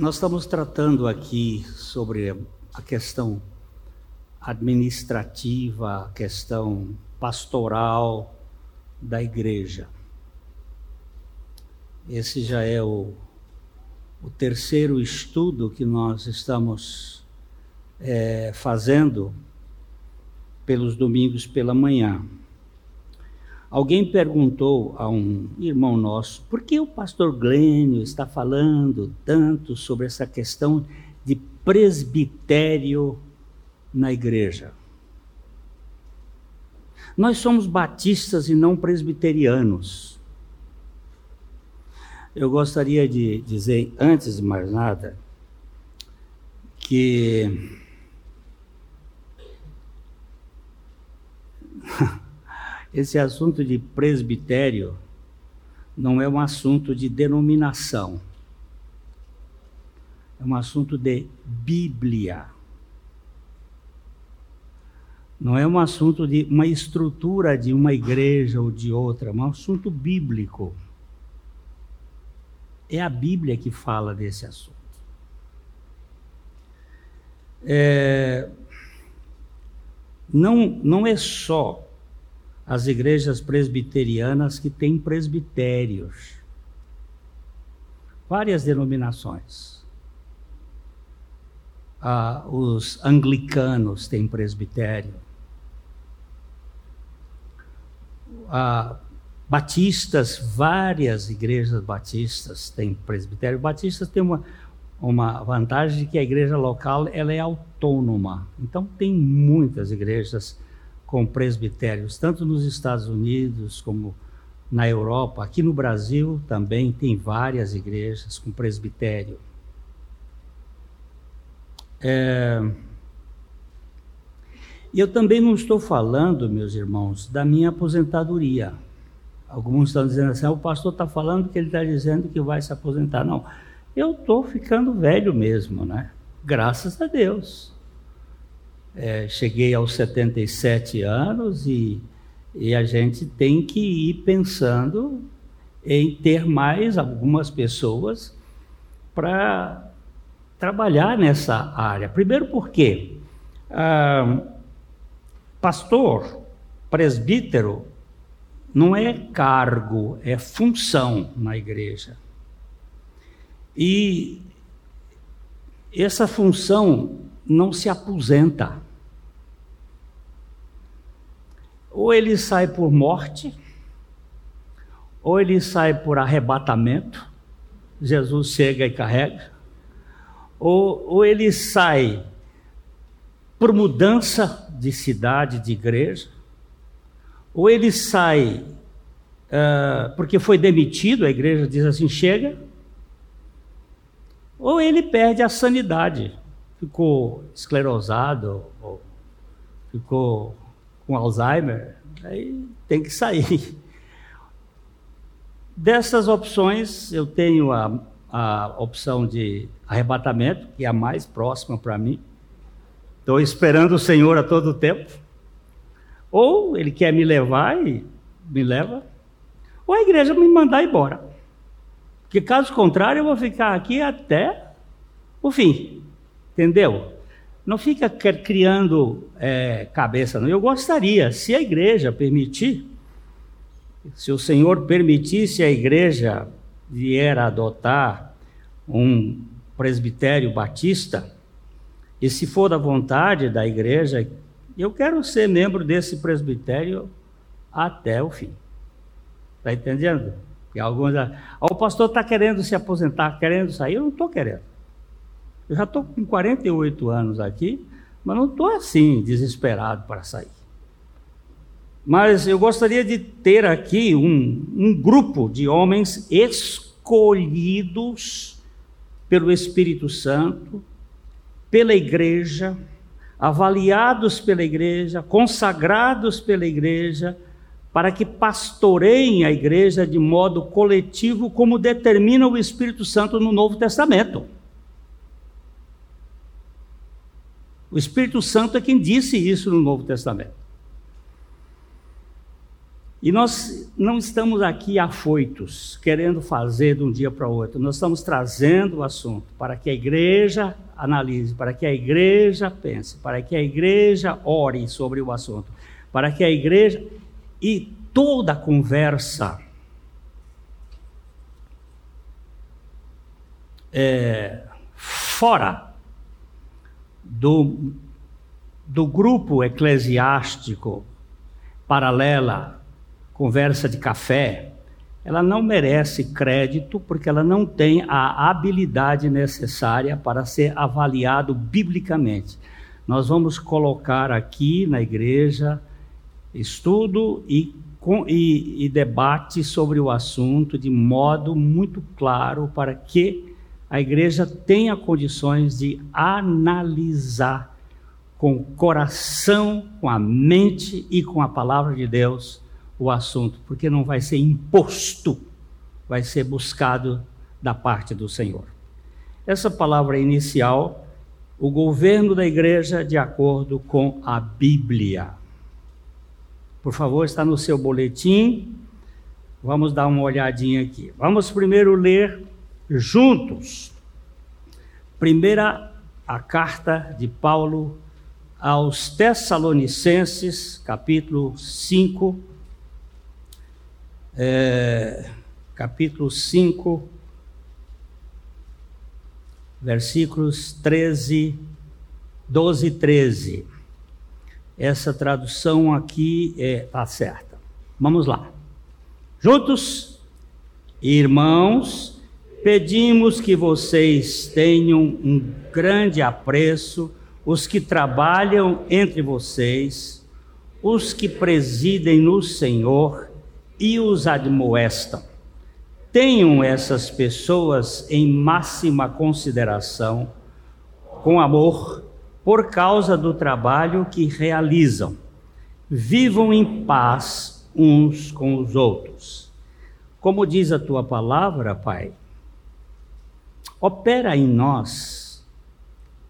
Nós estamos tratando aqui sobre a questão administrativa, a questão pastoral da igreja. Esse já é o, o terceiro estudo que nós estamos é, fazendo pelos domingos pela manhã. Alguém perguntou a um irmão nosso por que o pastor Glênio está falando tanto sobre essa questão de presbitério na igreja. Nós somos batistas e não presbiterianos. Eu gostaria de dizer, antes de mais nada, que esse assunto de presbitério não é um assunto de denominação, é um assunto de Bíblia. Não é um assunto de uma estrutura de uma igreja ou de outra, é um assunto bíblico. É a Bíblia que fala desse assunto. É, não, não é só as igrejas presbiterianas que têm presbitérios. Várias denominações. Ah, os anglicanos têm presbitério. Ah, batistas, várias igrejas batistas têm presbitério. Batistas têm uma, uma vantagem de que a igreja local ela é autônoma. Então tem muitas igrejas com presbitérios, tanto nos Estados Unidos como na Europa. Aqui no Brasil também tem várias igrejas com presbitério. É... Eu também não estou falando, meus irmãos, da minha aposentadoria. Alguns estão dizendo assim: ah, o pastor está falando que ele está dizendo que vai se aposentar. Não, eu estou ficando velho mesmo, né? Graças a Deus. É, cheguei aos 77 anos e, e a gente tem que ir pensando em ter mais algumas pessoas para trabalhar nessa área. Primeiro porque ah, pastor, presbítero, não é cargo, é função na igreja. E essa função não se aposenta. Ou ele sai por morte, ou ele sai por arrebatamento, Jesus chega e carrega, ou, ou ele sai por mudança de cidade, de igreja, ou ele sai uh, porque foi demitido, a igreja diz assim: chega, ou ele perde a sanidade ficou esclerosado, ou ficou com Alzheimer, aí tem que sair. Dessas opções, eu tenho a, a opção de arrebatamento, que é a mais próxima para mim. Estou esperando o Senhor a todo tempo. Ou Ele quer me levar e me leva, ou a igreja me mandar embora. Porque caso contrário, eu vou ficar aqui até o fim. Entendeu? Não fica criando é, cabeça, não. Eu gostaria, se a igreja permitir, se o Senhor permitisse a igreja vier a adotar um presbitério batista, e se for da vontade da igreja, eu quero ser membro desse presbitério até o fim. Está entendendo? E alguns, ah, o pastor está querendo se aposentar, querendo sair, eu não estou querendo. Eu já estou com 48 anos aqui, mas não estou assim, desesperado para sair. Mas eu gostaria de ter aqui um, um grupo de homens escolhidos pelo Espírito Santo, pela igreja, avaliados pela igreja, consagrados pela igreja, para que pastoreiem a igreja de modo coletivo, como determina o Espírito Santo no Novo Testamento. O Espírito Santo é quem disse isso no Novo Testamento. E nós não estamos aqui afoitos, querendo fazer de um dia para o outro. Nós estamos trazendo o assunto para que a igreja analise, para que a igreja pense, para que a igreja ore sobre o assunto, para que a igreja. E toda a conversa é, fora do, do grupo eclesiástico paralela conversa de café, ela não merece crédito porque ela não tem a habilidade necessária para ser avaliado biblicamente. Nós vamos colocar aqui na igreja estudo e, e, e debate sobre o assunto de modo muito claro para que a igreja tenha condições de analisar com o coração, com a mente e com a palavra de Deus o assunto, porque não vai ser imposto, vai ser buscado da parte do Senhor. Essa palavra inicial, o governo da igreja de acordo com a Bíblia. Por favor, está no seu boletim. Vamos dar uma olhadinha aqui. Vamos primeiro ler juntos. Primeira a carta de Paulo aos Tessalonicenses, capítulo 5, é, capítulo 5, versículos 13, 12 e 13. Essa tradução aqui está é, tá certa. Vamos lá. Juntos, irmãos, pedimos que vocês tenham um grande apreço os que trabalham entre vocês, os que presidem no Senhor e os admoestam. Tenham essas pessoas em máxima consideração, com amor, por causa do trabalho que realizam. Vivam em paz uns com os outros. Como diz a tua palavra, Pai, opera em nós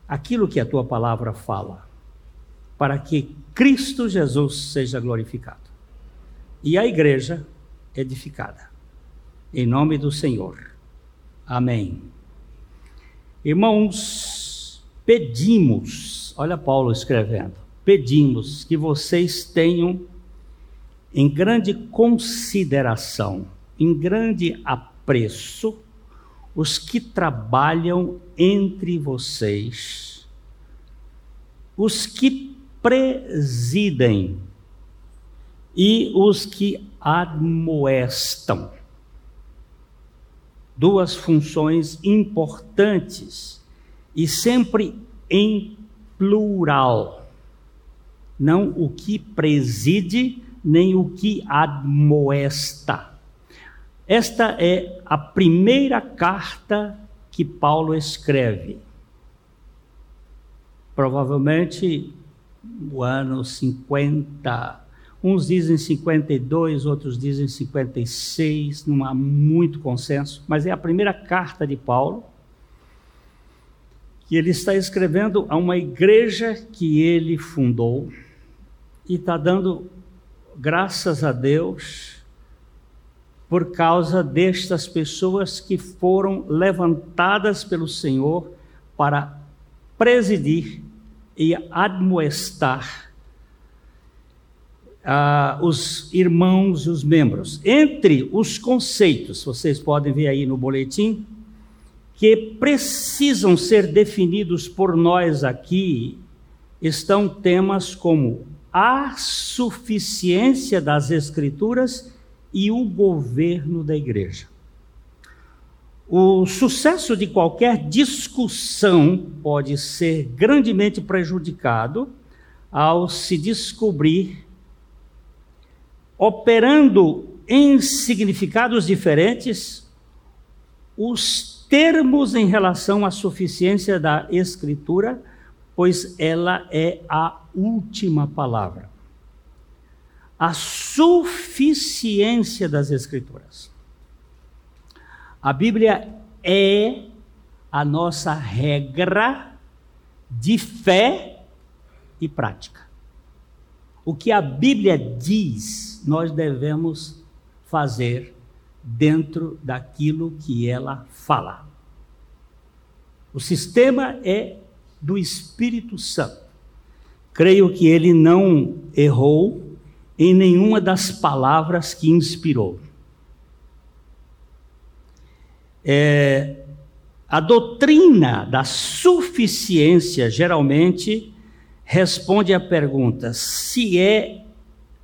aquilo que a tua palavra fala, para que Cristo Jesus seja glorificado e a igreja edificada. Em nome do Senhor. Amém. Irmãos, pedimos, olha Paulo escrevendo, pedimos que vocês tenham em grande consideração, em grande apreço, os que trabalham entre vocês, os que presidem e os que admoestam. Duas funções importantes e sempre em plural. Não o que preside, nem o que admoesta. Esta é a primeira carta que Paulo escreve. Provavelmente no ano 50 Uns dizem 52, outros dizem 56, não há muito consenso, mas é a primeira carta de Paulo que ele está escrevendo a uma igreja que ele fundou e está dando graças a Deus por causa destas pessoas que foram levantadas pelo Senhor para presidir e admoestar ah, os irmãos e os membros. Entre os conceitos, vocês podem ver aí no boletim, que precisam ser definidos por nós aqui, estão temas como a suficiência das Escrituras e o governo da igreja. O sucesso de qualquer discussão pode ser grandemente prejudicado ao se descobrir operando em significados diferentes, os termos em relação à suficiência da Escritura, pois ela é a última palavra. A suficiência das Escrituras. A Bíblia é a nossa regra de fé e prática. O que a Bíblia diz, nós devemos fazer dentro daquilo que ela fala. O sistema é do Espírito Santo. Creio que ele não errou em nenhuma das palavras que inspirou. É, a doutrina da suficiência geralmente responde à pergunta se é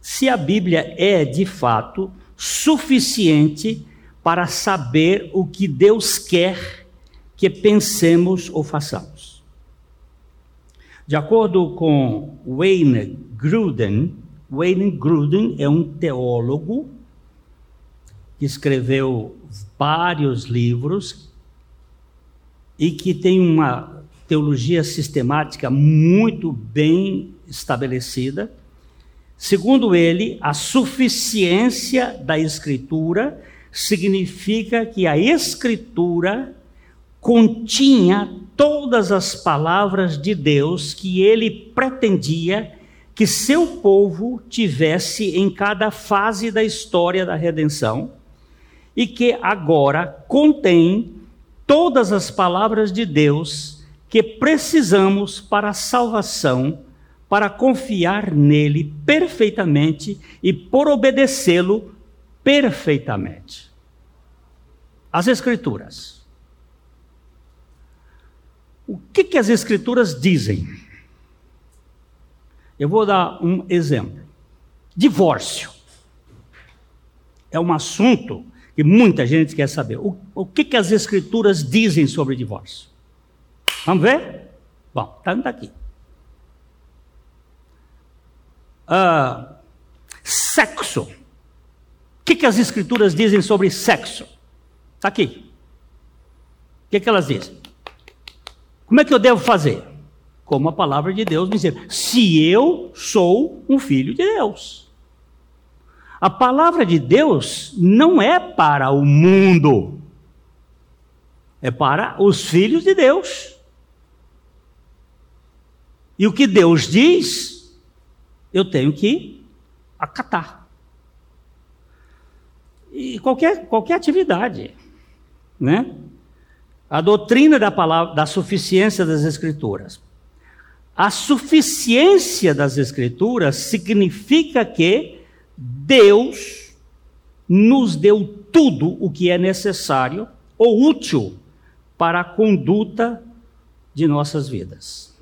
se a Bíblia é de fato suficiente para saber o que Deus quer que pensemos ou façamos. De acordo com Wayne Gruden, Wayne Gruden é um teólogo que escreveu vários livros e que tem uma teologia sistemática muito bem estabelecida. Segundo ele, a suficiência da Escritura significa que a Escritura continha todas as palavras de Deus que ele pretendia que seu povo tivesse em cada fase da história da redenção e que agora contém todas as palavras de Deus que precisamos para a salvação, para confiar nele perfeitamente e por obedecê-lo perfeitamente. As Escrituras. O que, que as Escrituras dizem? Eu vou dar um exemplo. Divórcio. É um assunto que muita gente quer saber. O, o que, que as escrituras dizem sobre divórcio? Vamos ver? Bom, está aqui. Uh, sexo. O que, que as escrituras dizem sobre sexo? Está aqui. O que, que elas dizem? Como é que eu devo fazer? Como a palavra de Deus me diz. Se eu sou um filho de Deus. A palavra de Deus não é para o mundo, é para os filhos de Deus. E o que Deus diz, eu tenho que acatar. E qualquer, qualquer atividade, né? A doutrina da palavra, da suficiência das Escrituras. A suficiência das Escrituras significa que Deus nos deu tudo o que é necessário ou útil para a conduta de nossas vidas.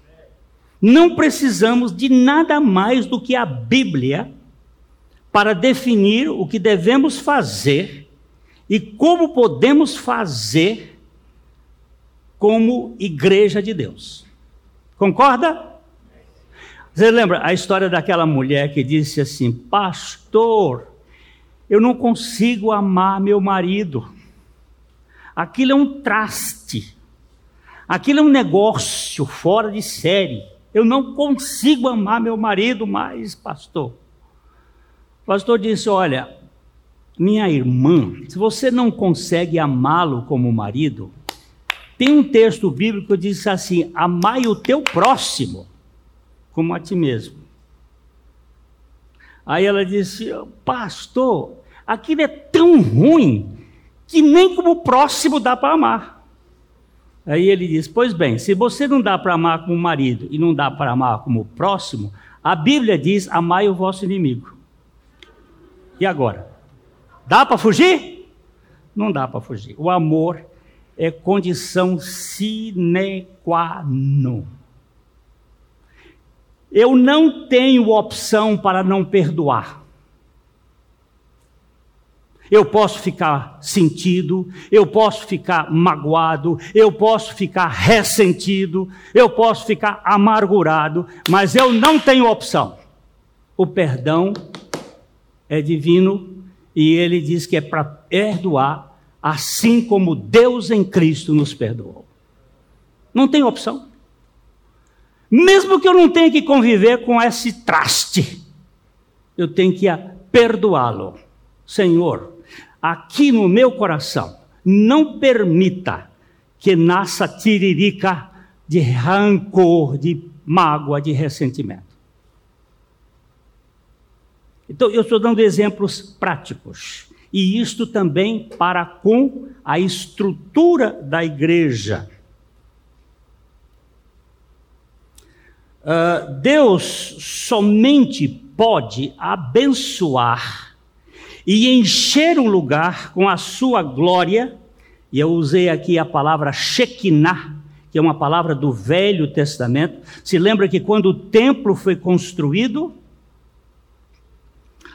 Não precisamos de nada mais do que a Bíblia para definir o que devemos fazer e como podemos fazer como igreja de Deus. Concorda? Você lembra a história daquela mulher que disse assim: Pastor, eu não consigo amar meu marido. Aquilo é um traste. Aquilo é um negócio fora de série. Eu não consigo amar meu marido mais, pastor. O pastor disse: Olha, minha irmã, se você não consegue amá-lo como marido, tem um texto bíblico que diz assim: Amai o teu próximo como a ti mesmo. Aí ela disse: Pastor, aquilo é tão ruim que nem como próximo dá para amar. Aí ele diz: Pois bem, se você não dá para amar como marido e não dá para amar como próximo, a Bíblia diz: Amai o vosso inimigo. E agora? Dá para fugir? Não dá para fugir. O amor é condição sine qua non. Eu não tenho opção para não perdoar. Eu posso ficar sentido, eu posso ficar magoado, eu posso ficar ressentido, eu posso ficar amargurado, mas eu não tenho opção. O perdão é divino e ele diz que é para perdoar, assim como Deus em Cristo nos perdoou. Não tem opção. Mesmo que eu não tenha que conviver com esse traste, eu tenho que perdoá-lo. Senhor, aqui no meu coração, não permita que nasça tiririca de rancor, de mágoa, de ressentimento. Então, eu estou dando exemplos práticos. E isto também para com a estrutura da igreja. Uh, Deus somente pode abençoar e encher um lugar com a sua glória, e eu usei aqui a palavra Shekinah, que é uma palavra do Velho Testamento. Se lembra que quando o templo foi construído,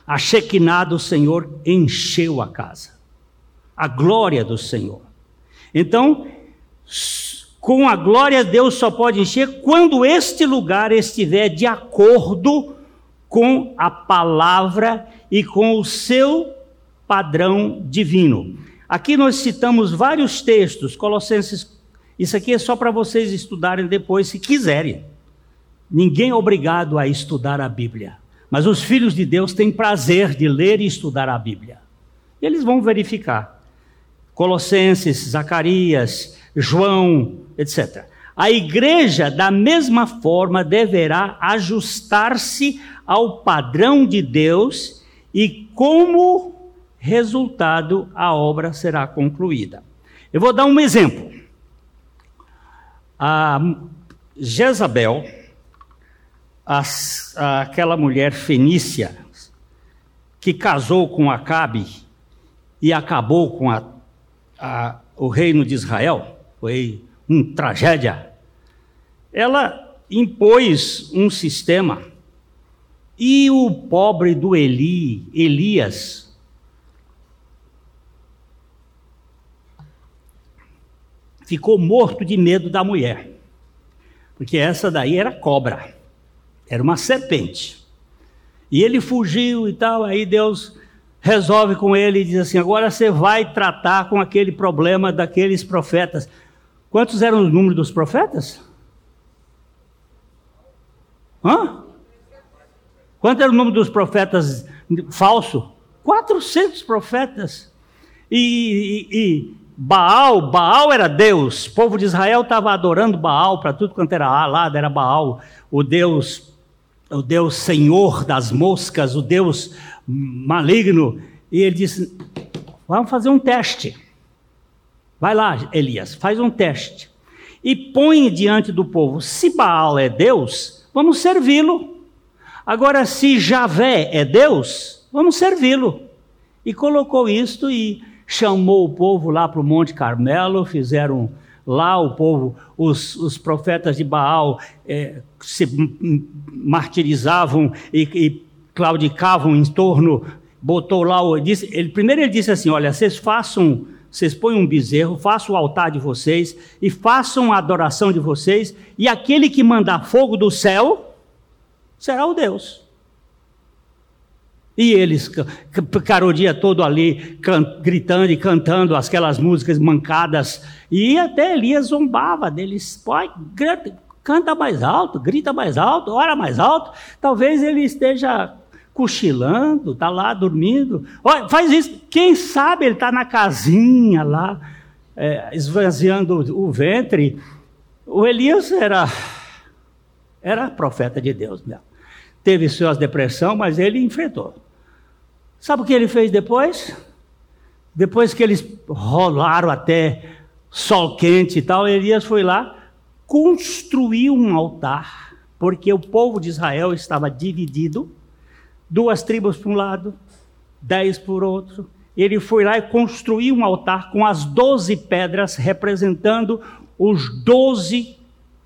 a Shekinah do Senhor encheu a casa. A glória do Senhor. Então, com a glória, Deus só pode encher quando este lugar estiver de acordo com a palavra e com o seu padrão divino. Aqui nós citamos vários textos, Colossenses, isso aqui é só para vocês estudarem depois, se quiserem. Ninguém é obrigado a estudar a Bíblia, mas os filhos de Deus têm prazer de ler e estudar a Bíblia. E eles vão verificar. Colossenses, Zacarias, João, etc. A igreja, da mesma forma, deverá ajustar-se ao padrão de Deus e, como resultado, a obra será concluída. Eu vou dar um exemplo. A Jezabel, a, a, aquela mulher fenícia que casou com Acabe e acabou com a, o reino de Israel, foi uma tragédia. Ela impôs um sistema e o pobre do Eli, Elias, ficou morto de medo da mulher. Porque essa daí era cobra, era uma serpente. E ele fugiu e tal, aí Deus resolve com ele e diz assim: agora você vai tratar com aquele problema daqueles profetas. Quantos eram o número dos profetas? Hã? Quanto era o número dos profetas falso? 400 profetas. E, e, e, Baal, Baal era Deus. O povo de Israel estava adorando Baal para tudo quanto era lado, era Baal, o Deus, o Deus Senhor das moscas, o Deus maligno. E ele disse: Vamos fazer um teste. Vai lá, Elias, faz um teste. E põe diante do povo: se Baal é Deus, vamos servi-lo. Agora, se Javé é Deus, vamos servi-lo. E colocou isto e chamou o povo lá para o Monte Carmelo, fizeram lá o povo, os, os profetas de Baal é, se martirizavam e, e claudicavam em torno, botou lá, disse, ele, primeiro ele disse assim, olha, vocês façam, vocês põem um bezerro, façam o altar de vocês e façam a adoração de vocês, e aquele que mandar fogo do céu, será o Deus. E eles ficaram o dia todo ali gritando e cantando aquelas músicas mancadas. E até Elias zombava deles. Pai, canta mais alto, grita mais alto, ora mais alto. Talvez ele esteja cochilando, está lá dormindo. Olha, faz isso. Quem sabe ele está na casinha lá, é, esvaziando o ventre. O Elias era, era profeta de Deus teve suas depressão, mas ele enfrentou. Sabe o que ele fez depois? Depois que eles rolaram até sol quente e tal, Elias foi lá, construiu um altar, porque o povo de Israel estava dividido, duas tribos para um lado, dez por outro. Ele foi lá e construiu um altar com as doze pedras representando os doze,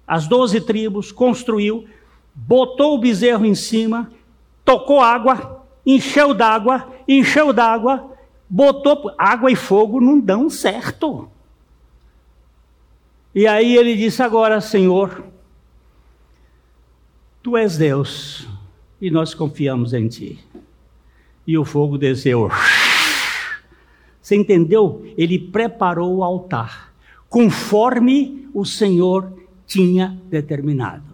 as doze tribos, construiu botou o bezerro em cima, tocou água, encheu d'água, encheu d'água, botou água e fogo não dão certo. E aí ele disse: Agora, Senhor, tu és Deus e nós confiamos em ti. E o fogo desceu. Você entendeu? Ele preparou o altar conforme o Senhor tinha determinado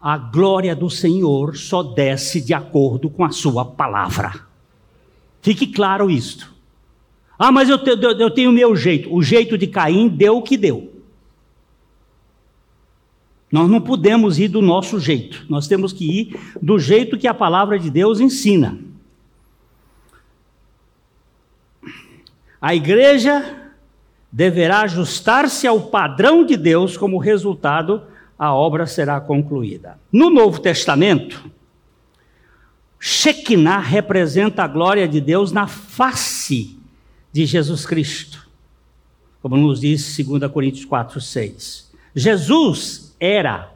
a glória do Senhor só desce de acordo com a sua palavra. Fique claro isto. Ah, mas eu, te, eu, eu tenho o meu jeito. O jeito de Caim deu o que deu. Nós não podemos ir do nosso jeito. Nós temos que ir do jeito que a palavra de Deus ensina. A igreja deverá ajustar-se ao padrão de Deus como resultado a obra será concluída. No Novo Testamento, Shekinah representa a glória de Deus na face de Jesus Cristo, como nos diz 2 Coríntios 4, 6. Jesus era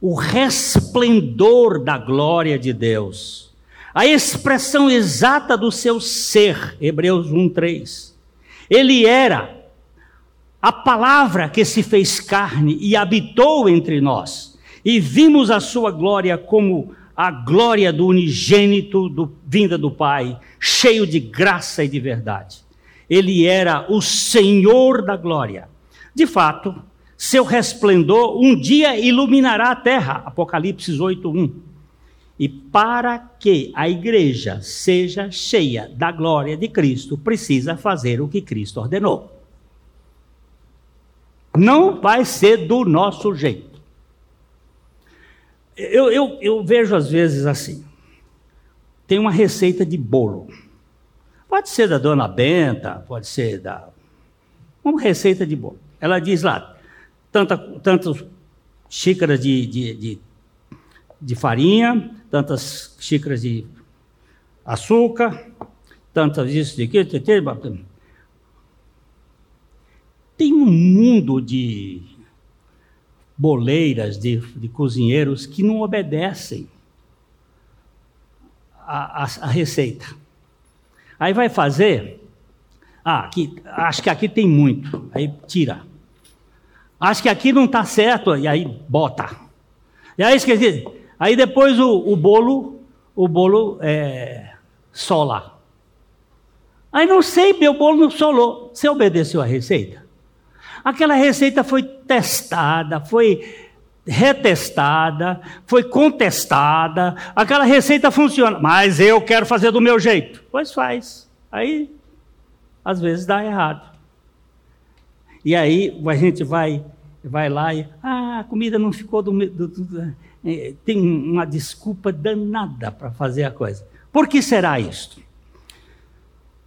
o resplendor da glória de Deus, a expressão exata do seu ser, Hebreus 1, 3. Ele era a palavra que se fez carne e habitou entre nós, e vimos a sua glória como a glória do unigênito do, vinda do Pai, cheio de graça e de verdade. Ele era o Senhor da glória. De fato, seu resplendor um dia iluminará a terra. Apocalipse 8:1. E para que a igreja seja cheia da glória de Cristo, precisa fazer o que Cristo ordenou. Não vai ser do nosso jeito. Eu, eu, eu vejo às vezes assim: tem uma receita de bolo. Pode ser da dona Benta, pode ser da. Uma receita de bolo. Ela diz lá: tanta, tantas xícaras de, de, de, de farinha, tantas xícaras de açúcar, tantas isso de aquilo, tem um mundo de boleiras, de, de cozinheiros que não obedecem a, a, a, receita. Aí vai fazer, ah, aqui, acho que aqui tem muito, aí tira. Acho que aqui não está certo, e aí bota. E aí esqueci. Aí depois o, o bolo, o bolo é, sola. Aí não sei, meu bolo não solou. Você obedeceu a receita? Aquela receita foi testada, foi retestada, foi contestada. Aquela receita funciona, mas eu quero fazer do meu jeito. Pois faz. Aí, às vezes dá errado. E aí a gente vai, vai lá e, ah, a comida não ficou do, do, do é, tem uma desculpa danada para fazer a coisa. Por que será isto?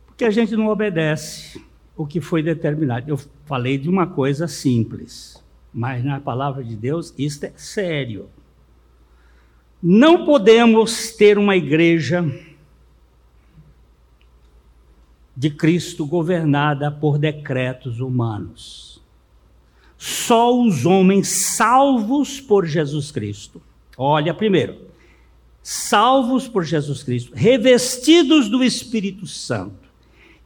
Porque a gente não obedece o que foi determinado. Eu falei de uma coisa simples, mas na palavra de Deus isto é sério. Não podemos ter uma igreja de Cristo governada por decretos humanos. Só os homens salvos por Jesus Cristo. Olha, primeiro, salvos por Jesus Cristo, revestidos do Espírito Santo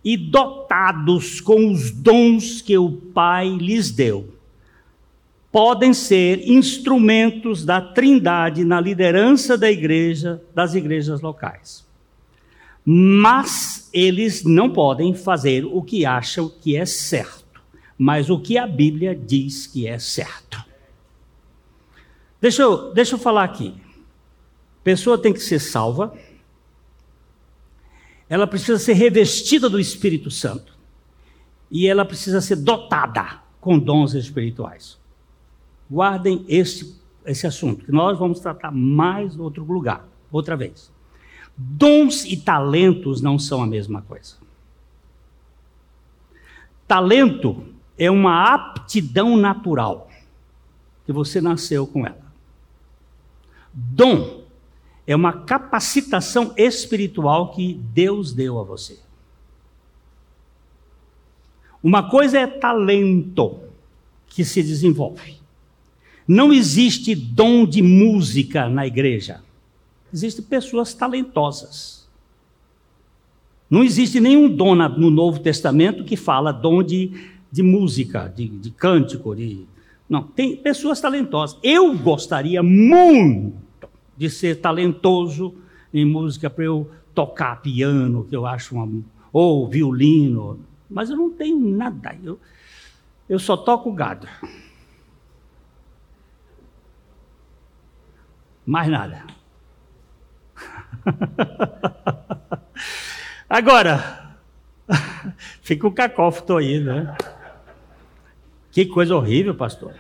e dotados com os dons que o Pai lhes deu, podem ser instrumentos da Trindade na liderança da igreja, das igrejas locais. Mas eles não podem fazer o que acham que é certo, mas o que a Bíblia diz que é certo. Deixa eu, deixa eu falar aqui. Pessoa tem que ser salva, ela precisa ser revestida do Espírito Santo. E ela precisa ser dotada com dons espirituais. Guardem esse, esse assunto, que nós vamos tratar mais em outro lugar, outra vez. Dons e talentos não são a mesma coisa. Talento é uma aptidão natural, que você nasceu com ela. Dom é uma capacitação espiritual que Deus deu a você. Uma coisa é talento que se desenvolve. Não existe dom de música na igreja. Existem pessoas talentosas. Não existe nenhum dom no Novo Testamento que fala dom de, de música, de, de cântico, de. Não, tem pessoas talentosas. Eu gostaria muito de ser talentoso em música para eu tocar piano, que eu acho uma, ou violino, mas eu não tenho nada. Eu, eu só toco gado. Mais nada. Agora, fica o cacófono aí, né? Que coisa horrível, pastor.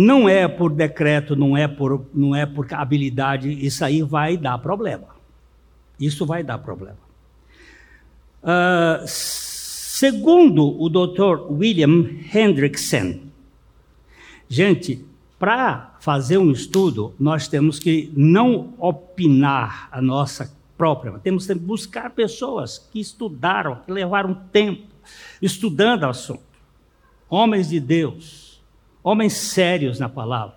Não é por decreto, não é por, não é por habilidade, isso aí vai dar problema. Isso vai dar problema. Uh, segundo o Dr. William Hendrickson, gente, para fazer um estudo, nós temos que não opinar a nossa própria, temos que buscar pessoas que estudaram, que levaram tempo estudando o assunto. Homens de Deus, homens sérios na palavra,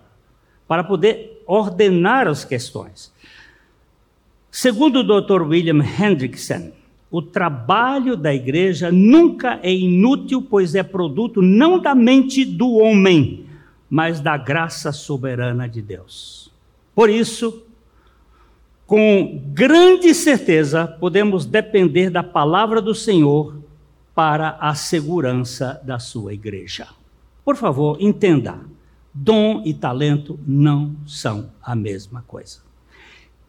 para poder ordenar as questões. Segundo o Dr. William Hendrickson, o trabalho da igreja nunca é inútil, pois é produto não da mente do homem, mas da graça soberana de Deus. Por isso, com grande certeza, podemos depender da palavra do Senhor para a segurança da sua igreja. Por favor, entenda: dom e talento não são a mesma coisa.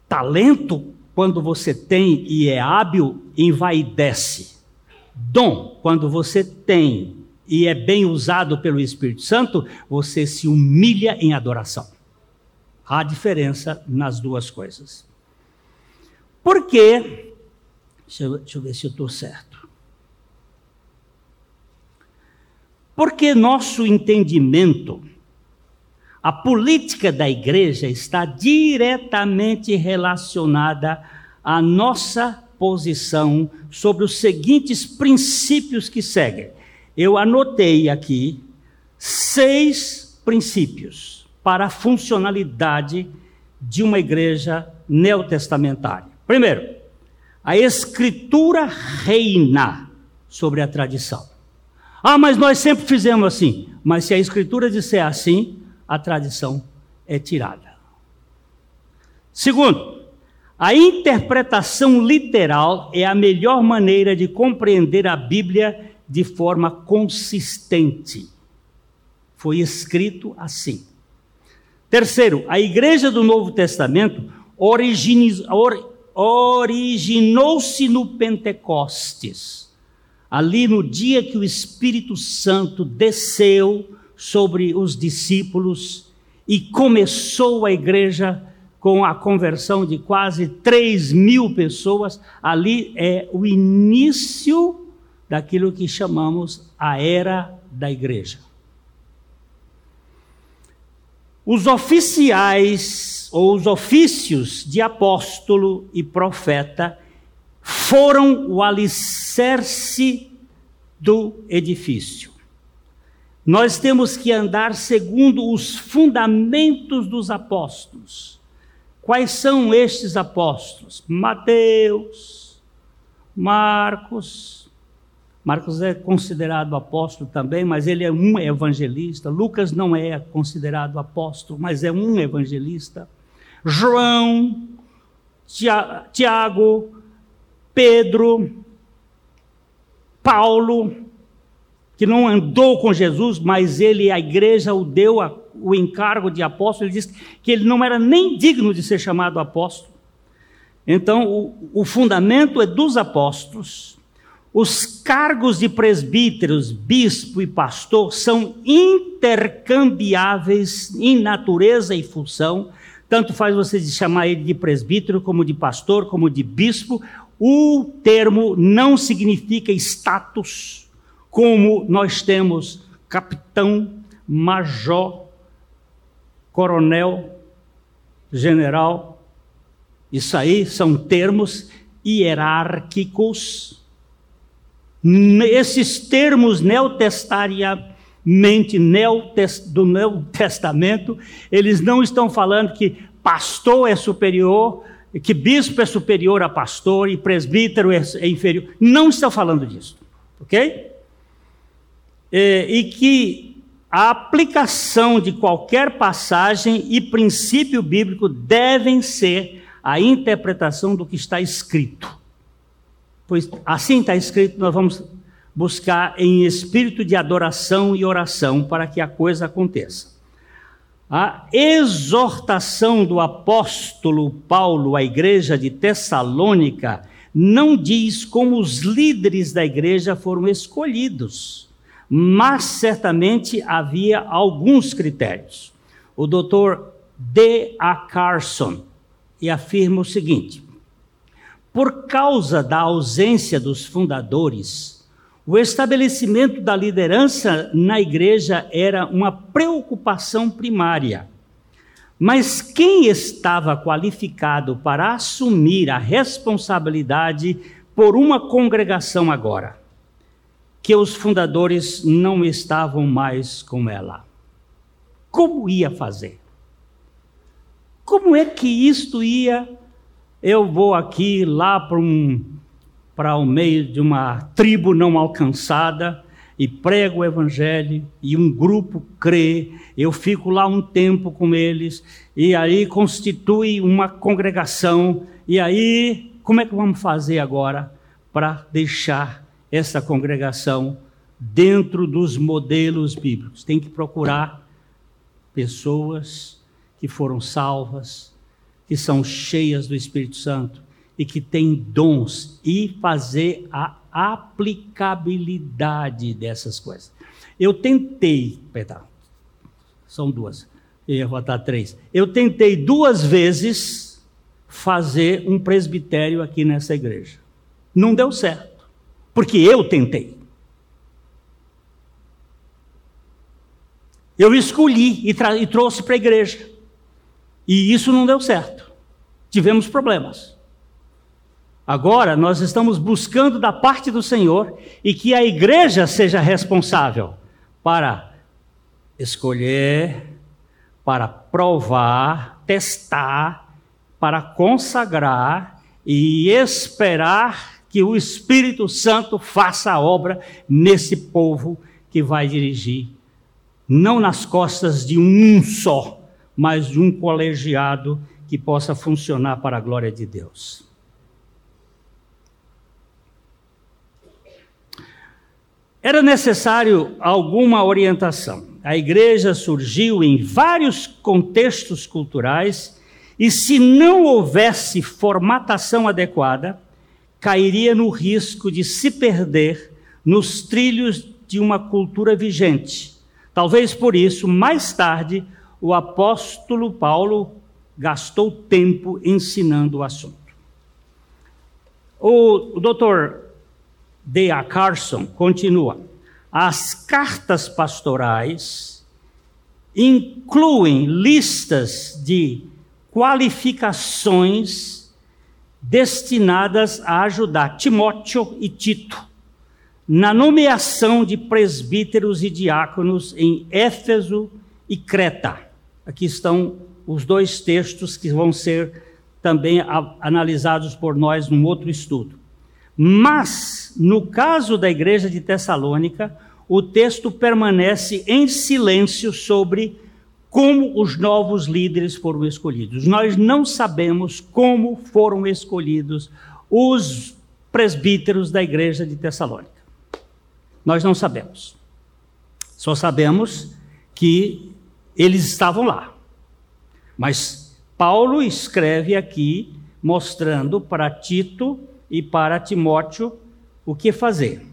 Talento, quando você tem e é hábil, envaidece. Dom, quando você tem e é bem usado pelo Espírito Santo, você se humilha em adoração. Há diferença nas duas coisas. Por quê? Deixa eu, deixa eu ver se eu estou certo. Porque nosso entendimento, a política da igreja está diretamente relacionada à nossa posição sobre os seguintes princípios que seguem. Eu anotei aqui seis princípios para a funcionalidade de uma igreja neotestamentária. Primeiro, a escritura reina sobre a tradição. Ah, mas nós sempre fizemos assim. Mas se a Escritura disser assim, a tradição é tirada. Segundo, a interpretação literal é a melhor maneira de compreender a Bíblia de forma consistente. Foi escrito assim. Terceiro, a igreja do Novo Testamento originou-se no Pentecostes ali no dia que o Espírito Santo desceu sobre os discípulos e começou a igreja com a conversão de quase 3 mil pessoas, ali é o início daquilo que chamamos a era da igreja. Os oficiais ou os ofícios de apóstolo e profeta foram o alicerce do edifício. Nós temos que andar segundo os fundamentos dos apóstolos. Quais são estes apóstolos? Mateus, Marcos. Marcos é considerado apóstolo também, mas ele é um evangelista. Lucas não é considerado apóstolo, mas é um evangelista. João, Tiago, Pedro, Paulo, que não andou com Jesus, mas ele, a igreja, o deu a, o encargo de apóstolo, ele disse que ele não era nem digno de ser chamado apóstolo. Então, o, o fundamento é dos apóstolos. Os cargos de presbíteros, bispo e pastor são intercambiáveis em natureza e função. Tanto faz você chamar ele de presbítero, como de pastor, como de bispo. O termo não significa status, como nós temos capitão, major, coronel, general. Isso aí são termos hierárquicos. Esses termos neotestariamente do Novo Testamento, eles não estão falando que pastor é superior que bispo é superior a pastor e presbítero é, é inferior. Não está falando disso, ok? É, e que a aplicação de qualquer passagem e princípio bíblico devem ser a interpretação do que está escrito. Pois assim está escrito, nós vamos buscar em espírito de adoração e oração para que a coisa aconteça. A exortação do apóstolo Paulo à igreja de Tessalônica não diz como os líderes da igreja foram escolhidos, mas certamente havia alguns critérios. O doutor D. A. Carson afirma o seguinte: Por causa da ausência dos fundadores, o estabelecimento da liderança na igreja era uma preocupação primária. Mas quem estava qualificado para assumir a responsabilidade por uma congregação agora? Que os fundadores não estavam mais com ela. Como ia fazer? Como é que isto ia? Eu vou aqui lá para um para o meio de uma tribo não alcançada e prego o evangelho e um grupo crê, eu fico lá um tempo com eles e aí constitui uma congregação e aí como é que vamos fazer agora para deixar essa congregação dentro dos modelos bíblicos? Tem que procurar pessoas que foram salvas, que são cheias do Espírito Santo e que têm dons e fazer a aplicabilidade dessas coisas. Eu tentei, perdão, são duas, eu ia três. Eu tentei duas vezes fazer um presbitério aqui nessa igreja. Não deu certo, porque eu tentei. Eu escolhi e, e trouxe para a igreja. E isso não deu certo. Tivemos problemas. Agora nós estamos buscando da parte do Senhor e que a igreja seja responsável para escolher, para provar, testar, para consagrar e esperar que o Espírito Santo faça a obra nesse povo que vai dirigir, não nas costas de um só, mas de um colegiado que possa funcionar para a glória de Deus. Era necessário alguma orientação. A igreja surgiu em vários contextos culturais e, se não houvesse formatação adequada, cairia no risco de se perder nos trilhos de uma cultura vigente. Talvez por isso, mais tarde, o apóstolo Paulo gastou tempo ensinando o assunto. O, o doutor D.A. Carson continua: as cartas pastorais incluem listas de qualificações destinadas a ajudar Timóteo e Tito na nomeação de presbíteros e diáconos em Éfeso e Creta. Aqui estão os dois textos que vão ser também analisados por nós num outro estudo. Mas, no caso da igreja de Tessalônica, o texto permanece em silêncio sobre como os novos líderes foram escolhidos. Nós não sabemos como foram escolhidos os presbíteros da igreja de Tessalônica. Nós não sabemos. Só sabemos que eles estavam lá. Mas Paulo escreve aqui mostrando para Tito e para Timóteo o que fazer.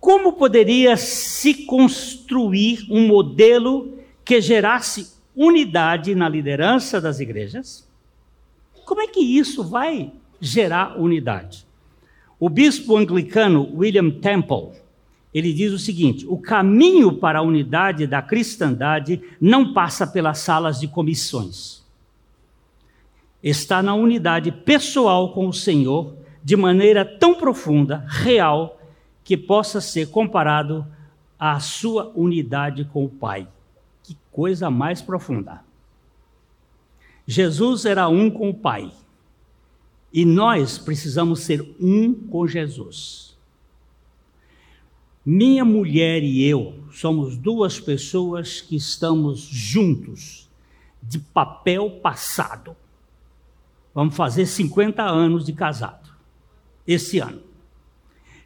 Como poderia se construir um modelo que gerasse unidade na liderança das igrejas? Como é que isso vai gerar unidade? O bispo anglicano William Temple, ele diz o seguinte: o caminho para a unidade da cristandade não passa pelas salas de comissões. Está na unidade pessoal com o Senhor de maneira tão profunda, real que possa ser comparado à sua unidade com o Pai. Que coisa mais profunda. Jesus era um com o Pai. E nós precisamos ser um com Jesus. Minha mulher e eu somos duas pessoas que estamos juntos, de papel passado. Vamos fazer 50 anos de casado, esse ano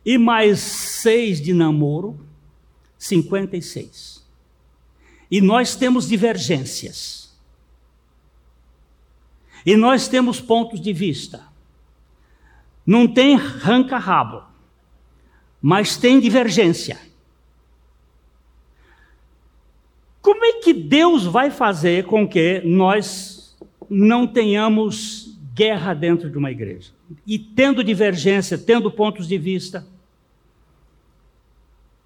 e mais seis de namoro, 56. E nós temos divergências. E nós temos pontos de vista. Não tem ranca-rabo, mas tem divergência. Como é que Deus vai fazer com que nós não tenhamos guerra dentro de uma igreja. E tendo divergência, tendo pontos de vista.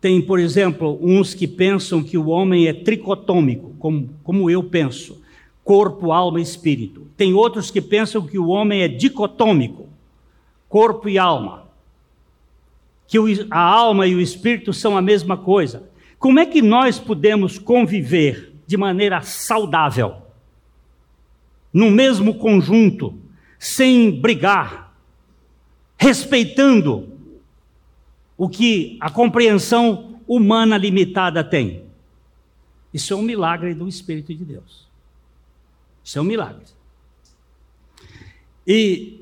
Tem, por exemplo, uns que pensam que o homem é tricotômico, como, como eu penso, corpo, alma e espírito. Tem outros que pensam que o homem é dicotômico, corpo e alma. Que a alma e o espírito são a mesma coisa. Como é que nós podemos conviver de maneira saudável, no mesmo conjunto, sem brigar, respeitando o que a compreensão humana limitada tem. Isso é um milagre do Espírito de Deus. Isso é um milagre. E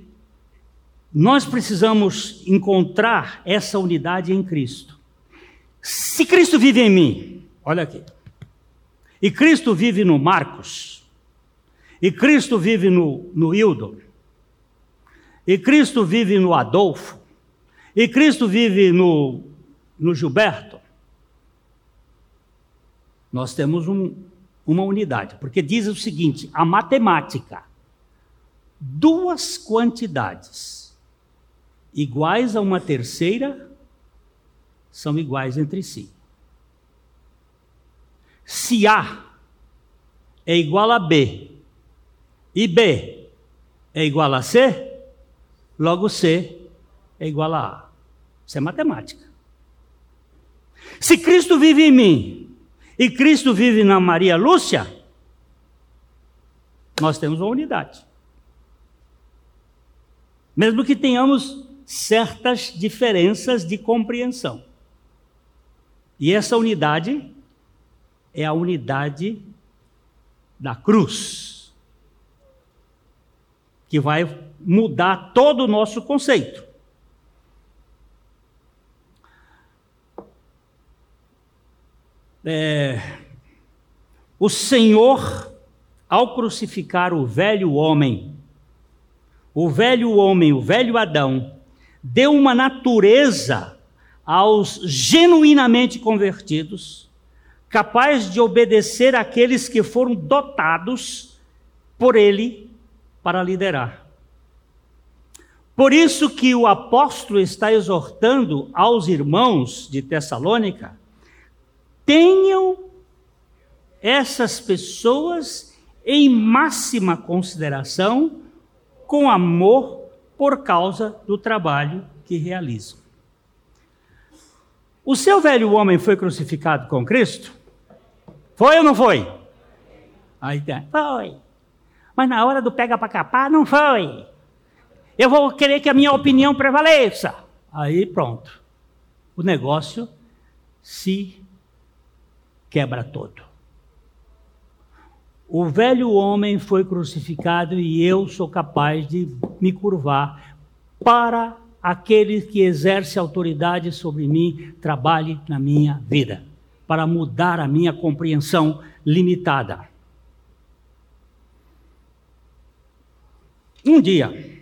nós precisamos encontrar essa unidade em Cristo. Se Cristo vive em mim, olha aqui, e Cristo vive no Marcos, e Cristo vive no, no Hildo, e Cristo vive no Adolfo, e Cristo vive no, no Gilberto, nós temos um, uma unidade, porque diz o seguinte: a matemática, duas quantidades iguais a uma terceira são iguais entre si. Se A é igual a B e B é igual a C, logo C é igual a A. Isso é matemática. Se Cristo vive em mim e Cristo vive na Maria Lúcia, nós temos uma unidade. Mesmo que tenhamos certas diferenças de compreensão. E essa unidade é a unidade da cruz, que vai mudar todo o nosso conceito. É, o Senhor, ao crucificar o velho homem, o velho homem, o velho Adão, deu uma natureza aos genuinamente convertidos, capaz de obedecer àqueles que foram dotados por ele para liderar. Por isso que o apóstolo está exortando aos irmãos de Tessalônica, tenham essas pessoas em máxima consideração, com amor por causa do trabalho que realizam. O seu velho homem foi crucificado com Cristo? Foi ou não foi? Aí tem, foi. Mas na hora do pega para capar, não foi. Eu vou querer que a minha opinião prevaleça. Aí pronto. O negócio se quebra todo. O velho homem foi crucificado e eu sou capaz de me curvar para aquele que exerce autoridade sobre mim trabalhe na minha vida, para mudar a minha compreensão limitada. Um dia,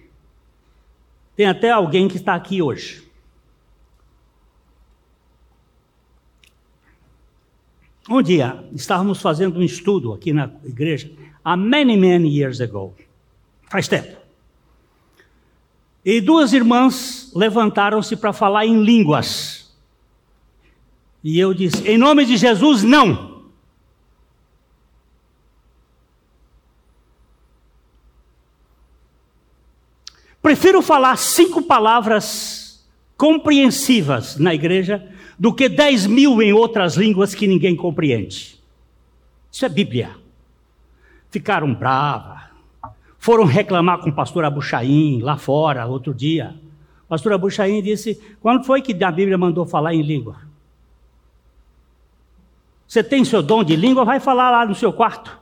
tem até alguém que está aqui hoje. Um dia, estávamos fazendo um estudo aqui na igreja, há many, many years ago. Faz tempo. E duas irmãs levantaram-se para falar em línguas. E eu disse: em nome de Jesus, não. Prefiro falar cinco palavras compreensivas na igreja do que dez mil em outras línguas que ninguém compreende. Isso é Bíblia. Ficaram bravas, foram reclamar com o pastor Abuchaim lá fora, outro dia. O pastor Abuchaim disse: quando foi que a Bíblia mandou falar em língua? Você tem seu dom de língua, vai falar lá no seu quarto.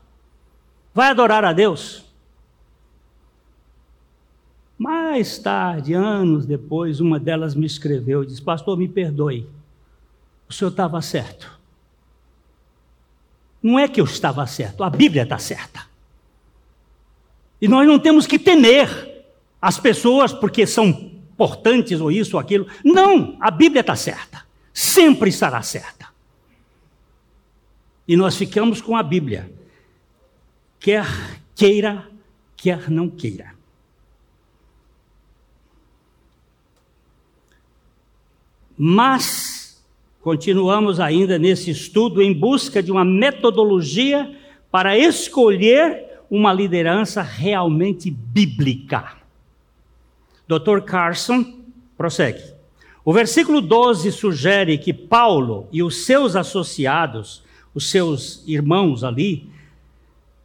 Vai adorar a Deus. Mais tarde, anos depois, uma delas me escreveu e disse: Pastor, me perdoe, o senhor estava certo. Não é que eu estava certo, a Bíblia está certa. E nós não temos que temer as pessoas porque são importantes ou isso ou aquilo. Não, a Bíblia está certa. Sempre estará certa. E nós ficamos com a Bíblia. Quer queira, quer não queira. Mas continuamos ainda nesse estudo em busca de uma metodologia para escolher uma liderança realmente bíblica. Dr. Carson prossegue. O versículo 12 sugere que Paulo e os seus associados, os seus irmãos ali,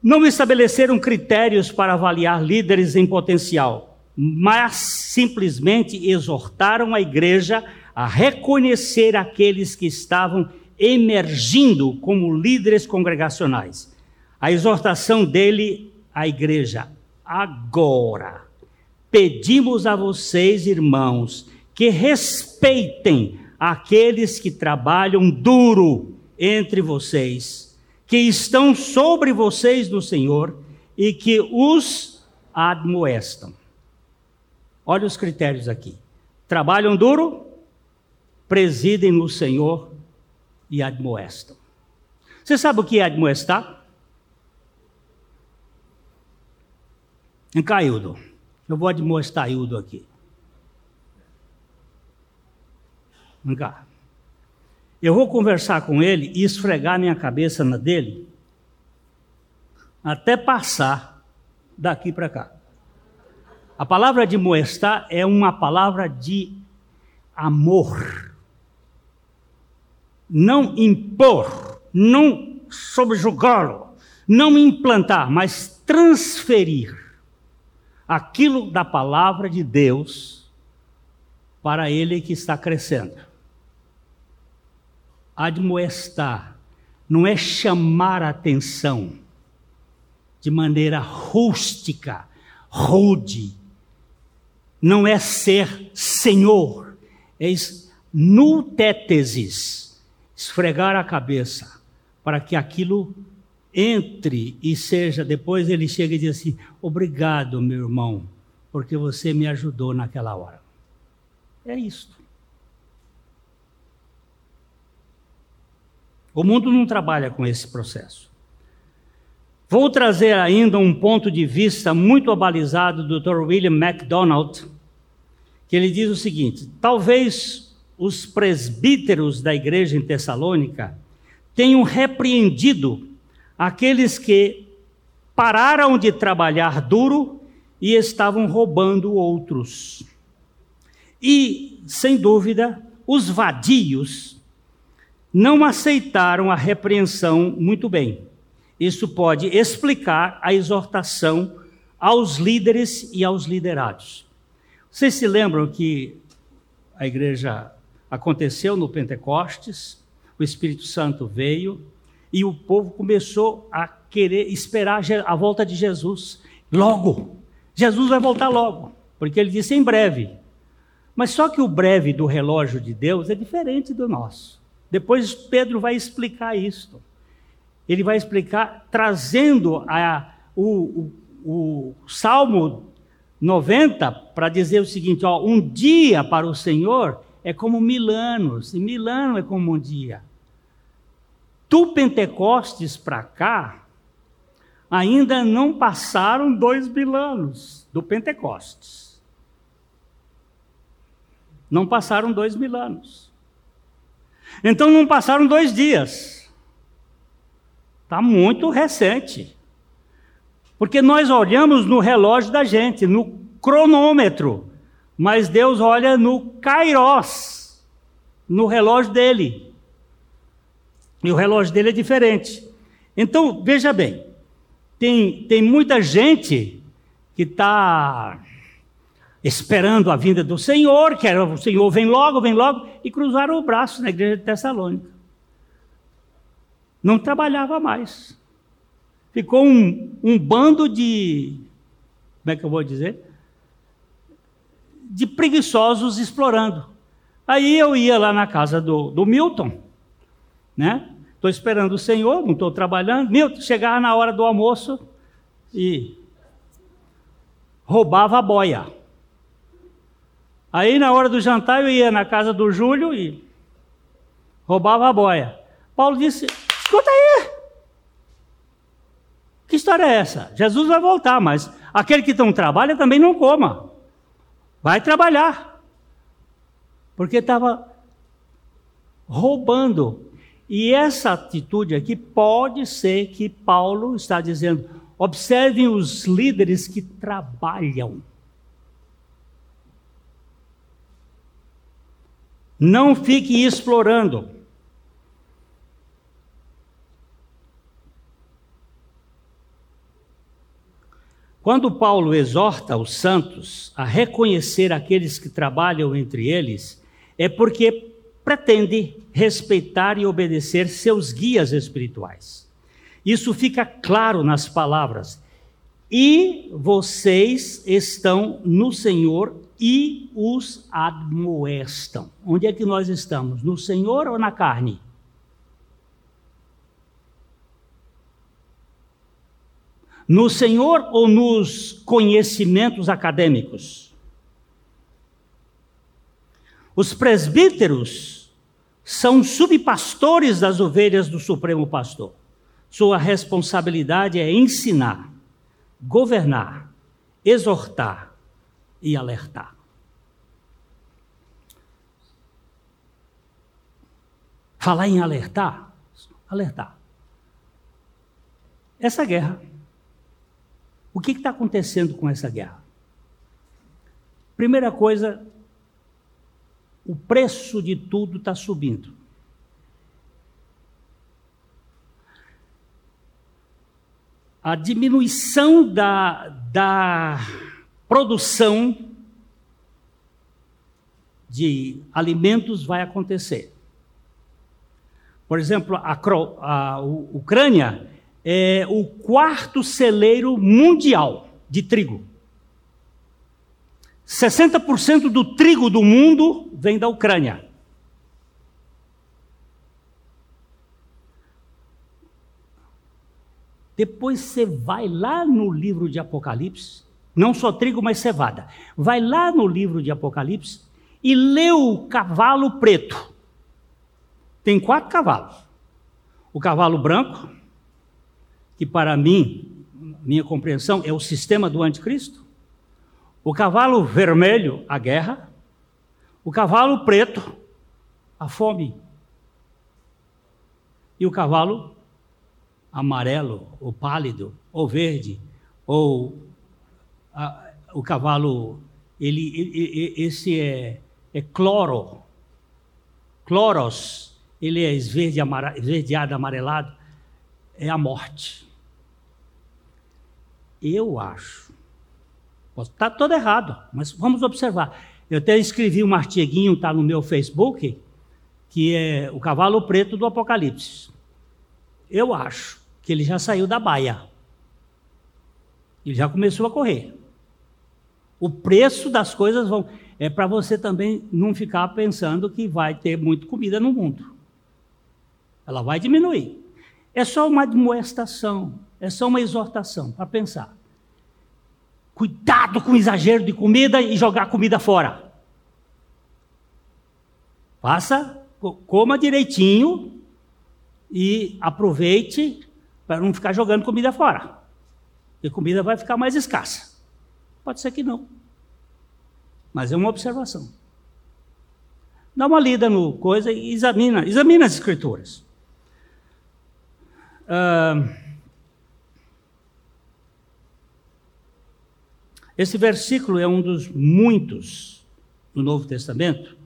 não estabeleceram critérios para avaliar líderes em potencial, mas simplesmente exortaram a igreja a reconhecer aqueles que estavam emergindo como líderes congregacionais. A exortação dele à igreja, agora, pedimos a vocês, irmãos, que respeitem aqueles que trabalham duro entre vocês que estão sobre vocês do Senhor e que os admoestam. Olha os critérios aqui. Trabalham duro, presidem no Senhor e admoestam. Você sabe o que é admoestar? Vem cá, Hildo. Eu vou admoestar Hildo aqui. Vem cá. Eu vou conversar com ele e esfregar minha cabeça na dele até passar daqui para cá. A palavra de moestar é uma palavra de amor. Não impor, não subjugá-lo, não implantar, mas transferir aquilo da palavra de Deus para ele que está crescendo. Admoestar, não é chamar a atenção de maneira rústica, rude, não é ser senhor, é nutétesis, esfregar a cabeça, para que aquilo entre e seja, depois ele chega e diz assim: obrigado, meu irmão, porque você me ajudou naquela hora. É isto. O mundo não trabalha com esse processo. Vou trazer ainda um ponto de vista muito abalizado do Dr. William MacDonald, que ele diz o seguinte: talvez os presbíteros da igreja em Tessalônica tenham repreendido aqueles que pararam de trabalhar duro e estavam roubando outros. E, sem dúvida, os vadios não aceitaram a repreensão muito bem. Isso pode explicar a exortação aos líderes e aos liderados. Vocês se lembram que a igreja aconteceu no Pentecostes, o Espírito Santo veio e o povo começou a querer esperar a volta de Jesus. Logo, Jesus vai voltar logo, porque ele disse em breve. Mas só que o breve do relógio de Deus é diferente do nosso. Depois Pedro vai explicar isto. Ele vai explicar trazendo a, o, o, o Salmo 90 para dizer o seguinte: ó, um dia para o Senhor é como mil anos, e mil anos é como um dia. Do Pentecostes para cá, ainda não passaram dois mil anos do Pentecostes. Não passaram dois mil anos. Então não passaram dois dias. Está muito recente. Porque nós olhamos no relógio da gente, no cronômetro, mas Deus olha no kairos, no relógio dele. E o relógio dele é diferente. Então, veja bem, tem, tem muita gente que está esperando a vinda do Senhor, que era o Senhor vem logo, vem logo, e cruzaram o braço na igreja de Tessalônica. Não trabalhava mais. Ficou um, um bando de. Como é que eu vou dizer? De preguiçosos explorando. Aí eu ia lá na casa do, do Milton, né? Estou esperando o Senhor, não estou trabalhando. Milton chegava na hora do almoço e roubava a boia. Aí na hora do jantar eu ia na casa do Júlio e roubava a boia. Paulo disse: escuta aí. Que história é essa? Jesus vai voltar, mas aquele que não trabalha também não coma. Vai trabalhar. Porque estava roubando. E essa atitude aqui pode ser que Paulo está dizendo: observem os líderes que trabalham. Não fique explorando. Quando Paulo exorta os santos a reconhecer aqueles que trabalham entre eles, é porque pretende respeitar e obedecer seus guias espirituais. Isso fica claro nas palavras. E vocês estão no Senhor e os admoestam. Onde é que nós estamos? No Senhor ou na carne? No Senhor ou nos conhecimentos acadêmicos? Os presbíteros são subpastores das ovelhas do Supremo Pastor. Sua responsabilidade é ensinar, governar, exortar e alertar. Falar em alertar, alertar. Essa guerra o que está acontecendo com essa guerra? Primeira coisa, o preço de tudo está subindo. A diminuição da, da produção de alimentos vai acontecer. Por exemplo, a, a, a Ucrânia é o quarto celeiro mundial de trigo. 60% do trigo do mundo vem da Ucrânia. Depois você vai lá no livro de Apocalipse, não só trigo, mas cevada. Vai lá no livro de Apocalipse e lê o cavalo preto. Tem quatro cavalos: o cavalo branco, que para mim, minha compreensão, é o sistema do anticristo. O cavalo vermelho, a guerra. O cavalo preto, a fome. E o cavalo amarelo, ou pálido, ou verde, ou a, o cavalo, ele, ele, esse é, é cloro, cloros, ele é esverde, esverdeado, amarelado, é a morte. Eu acho. Posso estar todo errado, mas vamos observar. Eu até escrevi um artiguinho, está no meu Facebook, que é o cavalo preto do Apocalipse. Eu acho que ele já saiu da baia. Ele já começou a correr. O preço das coisas vão. É para você também não ficar pensando que vai ter muita comida no mundo. Ela vai diminuir. É só uma admoestação, é só uma exortação para pensar. Cuidado com o exagero de comida e jogar comida fora. Faça, coma direitinho e aproveite para não ficar jogando comida fora. Porque comida vai ficar mais escassa. Pode ser que não. Mas é uma observação. Dá uma lida no coisa e examina, examina as escrituras. Esse versículo é um dos muitos do Novo Testamento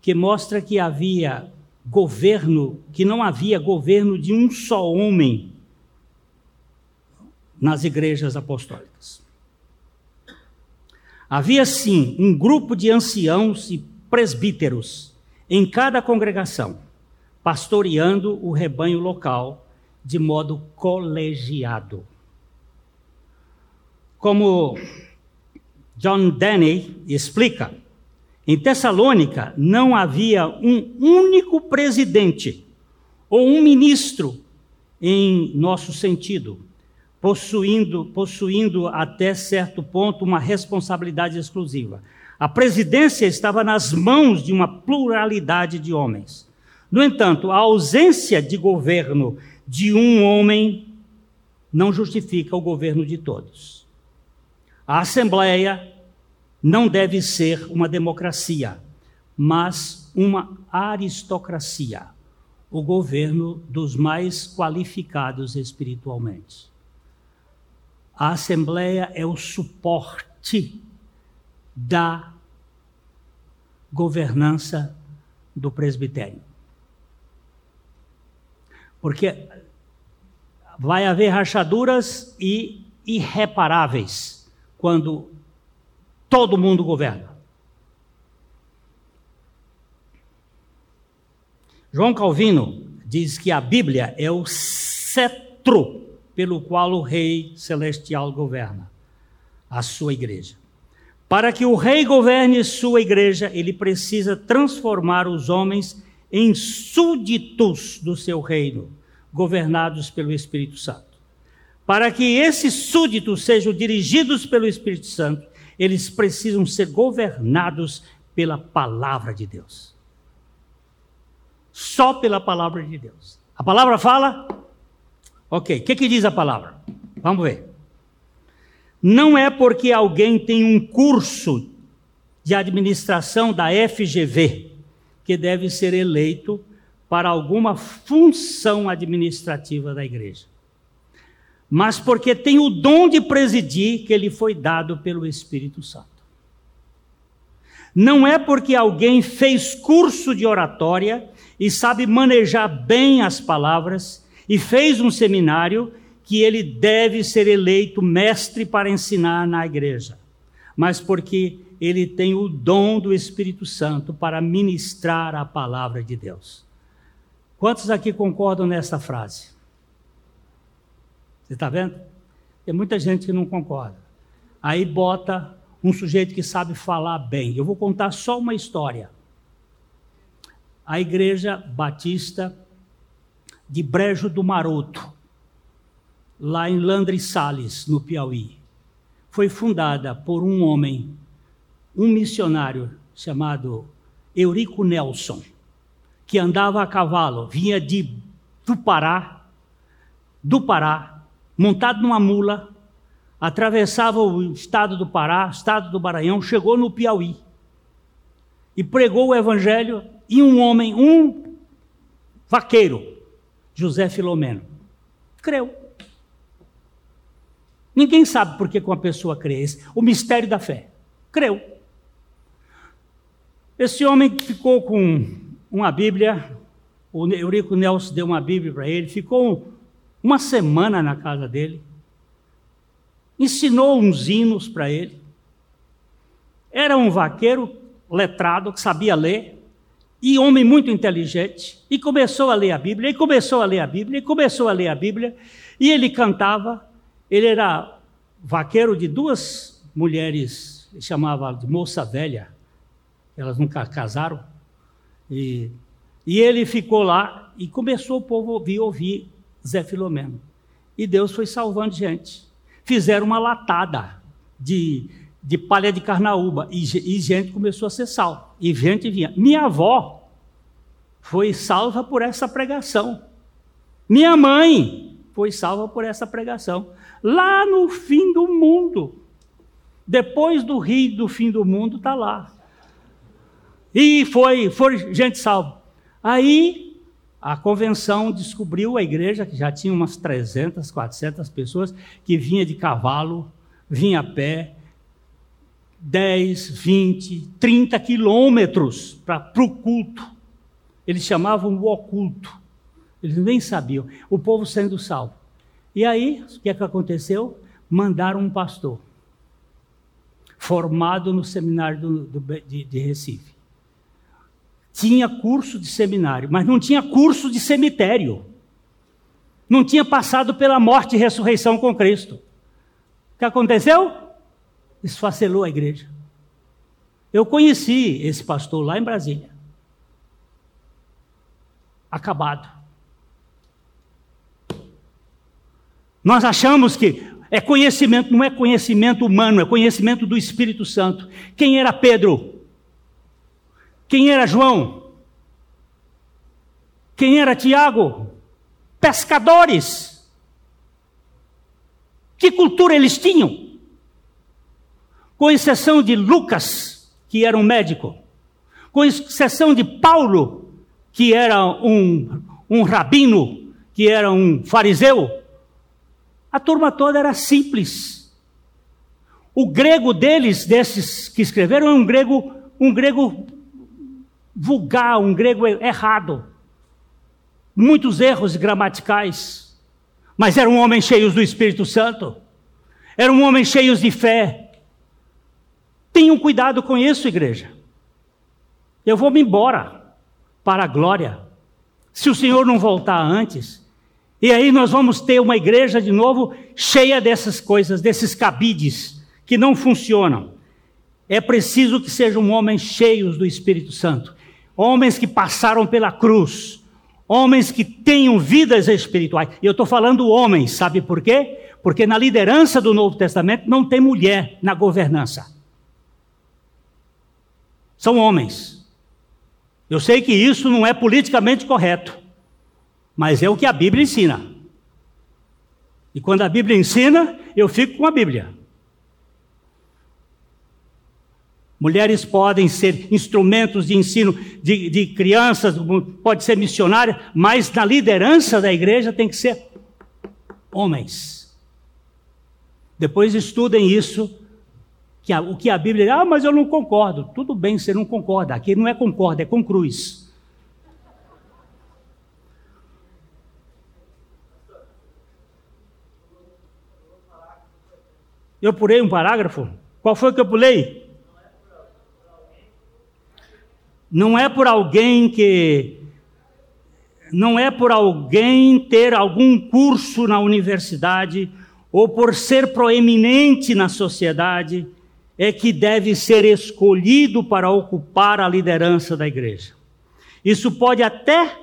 que mostra que havia governo, que não havia governo de um só homem nas igrejas apostólicas. Havia sim um grupo de anciãos e presbíteros em cada congregação, pastoreando o rebanho local de modo colegiado. Como John Denney explica: em Tessalônica não havia um único presidente ou um ministro em nosso sentido, possuindo, possuindo até certo ponto uma responsabilidade exclusiva. A presidência estava nas mãos de uma pluralidade de homens. No entanto, a ausência de governo de um homem não justifica o governo de todos. A Assembleia não deve ser uma democracia, mas uma aristocracia, o governo dos mais qualificados espiritualmente. A Assembleia é o suporte da governança do presbitério. Porque vai haver rachaduras e irreparáveis quando todo mundo governa. João Calvino diz que a Bíblia é o cetro pelo qual o Rei Celestial governa a sua igreja. Para que o Rei governe sua igreja, ele precisa transformar os homens em súditos do seu reino, governados pelo Espírito Santo. Para que esses súditos sejam dirigidos pelo Espírito Santo, eles precisam ser governados pela palavra de Deus. Só pela palavra de Deus. A palavra fala? Ok, o que, que diz a palavra? Vamos ver. Não é porque alguém tem um curso de administração da FGV que deve ser eleito para alguma função administrativa da igreja, mas porque tem o dom de presidir que lhe foi dado pelo Espírito Santo. Não é porque alguém fez curso de oratória e sabe manejar bem as palavras e fez um seminário que ele deve ser eleito mestre para ensinar na igreja, mas porque ele tem o dom do Espírito Santo para ministrar a palavra de Deus. Quantos aqui concordam nessa frase? Você está vendo? Tem muita gente que não concorda. Aí bota um sujeito que sabe falar bem. Eu vou contar só uma história. A Igreja Batista de Brejo do Maroto, lá em Landre Sales, no Piauí, foi fundada por um homem um missionário chamado Eurico Nelson, que andava a cavalo, vinha de do Pará, do Pará, montado numa mula, atravessava o estado do Pará, estado do Maranhão, chegou no Piauí e pregou o evangelho e um homem, um vaqueiro, José Filomeno, creu. Ninguém sabe por que uma pessoa crê. O mistério da fé. Creu. Esse homem ficou com uma Bíblia, o Eurico Nelson deu uma Bíblia para ele, ficou uma semana na casa dele, ensinou uns hinos para ele. Era um vaqueiro letrado que sabia ler, e homem muito inteligente, e começou a ler a Bíblia, e começou a ler a Bíblia, e começou a ler a Bíblia, e ele cantava, ele era vaqueiro de duas mulheres, chamava de moça velha, elas nunca casaram. E, e ele ficou lá e começou o povo a ouvir, ouvir Zé Filomeno. E Deus foi salvando gente. Fizeram uma latada de, de palha de carnaúba e, e gente começou a ser salva. E gente vinha. Minha avó foi salva por essa pregação. Minha mãe foi salva por essa pregação. Lá no fim do mundo. Depois do rio do fim do mundo, está lá. E foi, foi gente salva. Aí a convenção descobriu a igreja, que já tinha umas 300, 400 pessoas, que vinha de cavalo, vinha a pé, 10, 20, 30 quilômetros para o culto. Eles chamavam o oculto. Eles nem sabiam. O povo sendo salvo. E aí, o que, é que aconteceu? Mandaram um pastor, formado no seminário do, do, de, de Recife tinha curso de seminário, mas não tinha curso de cemitério. Não tinha passado pela morte e ressurreição com Cristo. O que aconteceu? Esfacelou a igreja. Eu conheci esse pastor lá em Brasília. Acabado. Nós achamos que é conhecimento, não é conhecimento humano, é conhecimento do Espírito Santo. Quem era Pedro? Quem era João? Quem era Tiago? Pescadores. Que cultura eles tinham? Com exceção de Lucas, que era um médico. com exceção de Paulo, que era um, um rabino, que era um fariseu, a turma toda era simples. O grego deles, desses que escreveram, é um grego, um grego vulgar, um grego errado. Muitos erros gramaticais. Mas eram homens cheios do Espírito Santo. Eram homens cheios de fé. Tenham cuidado com isso, igreja. Eu vou me embora para a glória. Se o Senhor não voltar antes, e aí nós vamos ter uma igreja de novo cheia dessas coisas, desses cabides que não funcionam. É preciso que sejam homens cheios do Espírito Santo, homens que passaram pela cruz, homens que tenham vidas espirituais. E eu estou falando homens, sabe por quê? Porque na liderança do Novo Testamento não tem mulher na governança. São homens. Eu sei que isso não é politicamente correto, mas é o que a Bíblia ensina. E quando a Bíblia ensina, eu fico com a Bíblia. Mulheres podem ser instrumentos de ensino de, de crianças, pode ser missionária, mas na liderança da igreja tem que ser homens. Depois estudem isso, que a, o que a Bíblia, ah, mas eu não concordo. Tudo bem, você não concorda. Aqui não é concorda, é com cruz. Eu pulei um parágrafo? Qual foi que eu pulei? Não é por alguém que. Não é por alguém ter algum curso na universidade ou por ser proeminente na sociedade é que deve ser escolhido para ocupar a liderança da igreja. Isso pode até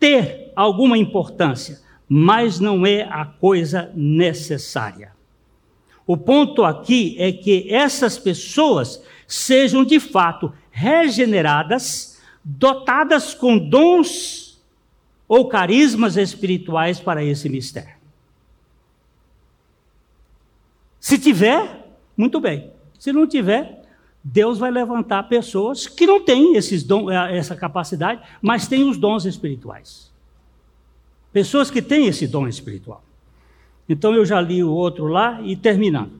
ter alguma importância, mas não é a coisa necessária. O ponto aqui é que essas pessoas sejam de fato regeneradas, dotadas com dons ou carismas espirituais para esse mistério. Se tiver, muito bem. Se não tiver, Deus vai levantar pessoas que não têm esses dons, eh, essa capacidade, mas têm os dons espirituais. Pessoas que têm esse dom espiritual. Então eu já li o outro lá e terminando.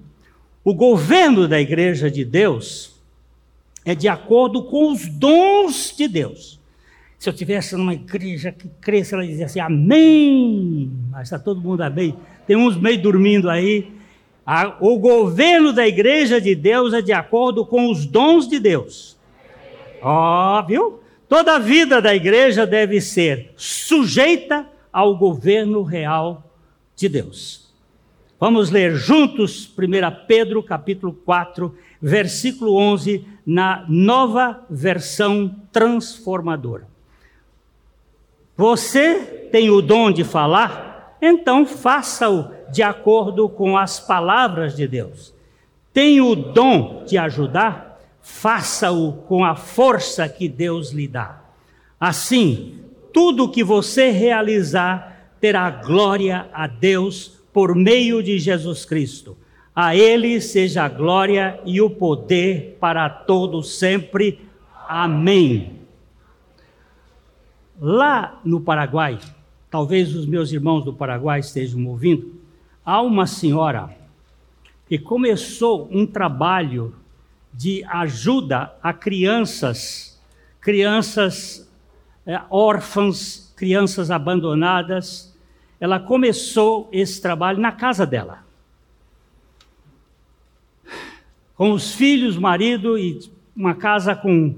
O governo da igreja de Deus é de acordo com os dons de Deus. Se eu tivesse numa igreja que cresce, ela dizia assim, amém, mas está todo mundo amém. Tem uns meio dormindo aí. O governo da igreja de Deus é de acordo com os dons de Deus. Ó, viu? Toda a vida da igreja deve ser sujeita ao governo real de Deus. Vamos ler juntos 1 Pedro capítulo 4, versículo 11, na nova versão transformadora. Você tem o dom de falar? Então faça-o de acordo com as palavras de Deus. Tem o dom de ajudar? Faça-o com a força que Deus lhe dá. Assim, tudo que você realizar terá glória a Deus por meio de Jesus Cristo. A Ele seja a glória e o poder para todos sempre. Amém. Lá no Paraguai, talvez os meus irmãos do Paraguai estejam ouvindo, há uma senhora que começou um trabalho de ajuda a crianças, crianças é, órfãs, crianças abandonadas, ela começou esse trabalho na casa dela. Com os filhos, marido e uma casa com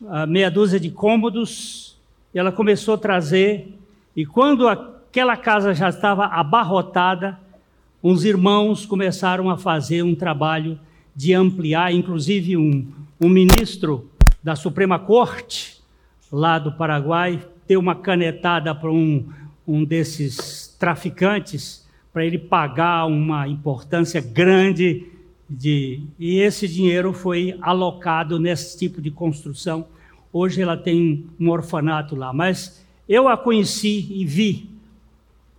uh, meia dúzia de cômodos, ela começou a trazer, e quando aquela casa já estava abarrotada, uns irmãos começaram a fazer um trabalho de ampliar, inclusive um, um ministro da Suprema Corte, lá do Paraguai, deu uma canetada para um um desses traficantes para ele pagar uma importância grande de e esse dinheiro foi alocado nesse tipo de construção. Hoje ela tem um orfanato lá, mas eu a conheci e vi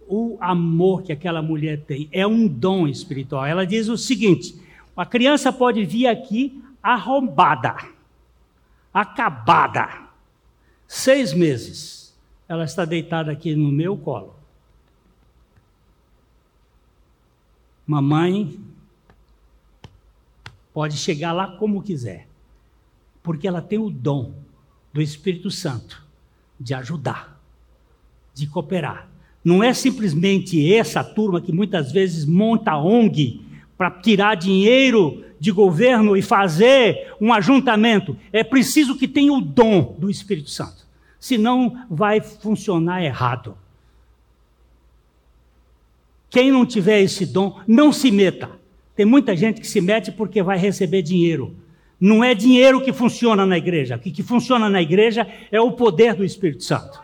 o amor que aquela mulher tem. É um dom espiritual. Ela diz o seguinte: a criança pode vir aqui arrombada, acabada. Seis meses. Ela está deitada aqui no meu colo. Mamãe pode chegar lá como quiser, porque ela tem o dom do Espírito Santo de ajudar, de cooperar. Não é simplesmente essa turma que muitas vezes monta ONG para tirar dinheiro de governo e fazer um ajuntamento. É preciso que tenha o dom do Espírito Santo. Senão vai funcionar errado. Quem não tiver esse dom, não se meta. Tem muita gente que se mete porque vai receber dinheiro. Não é dinheiro que funciona na igreja. O que funciona na igreja é o poder do Espírito Santo.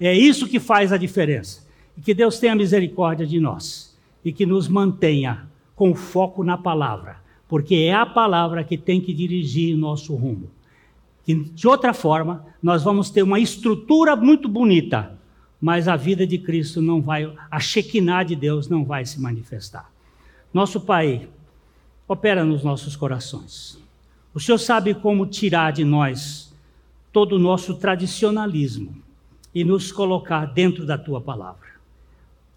É isso que faz a diferença. E que Deus tenha misericórdia de nós e que nos mantenha com foco na palavra, porque é a palavra que tem que dirigir nosso rumo. Que, de outra forma, nós vamos ter uma estrutura muito bonita, mas a vida de Cristo não vai, a Shekinah de Deus não vai se manifestar. Nosso Pai, opera nos nossos corações. O Senhor sabe como tirar de nós todo o nosso tradicionalismo e nos colocar dentro da tua palavra.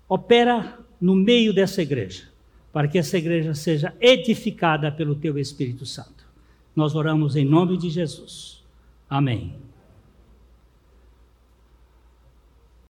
Opera no meio dessa igreja, para que essa igreja seja edificada pelo teu Espírito Santo. Nós oramos em nome de Jesus. Amém.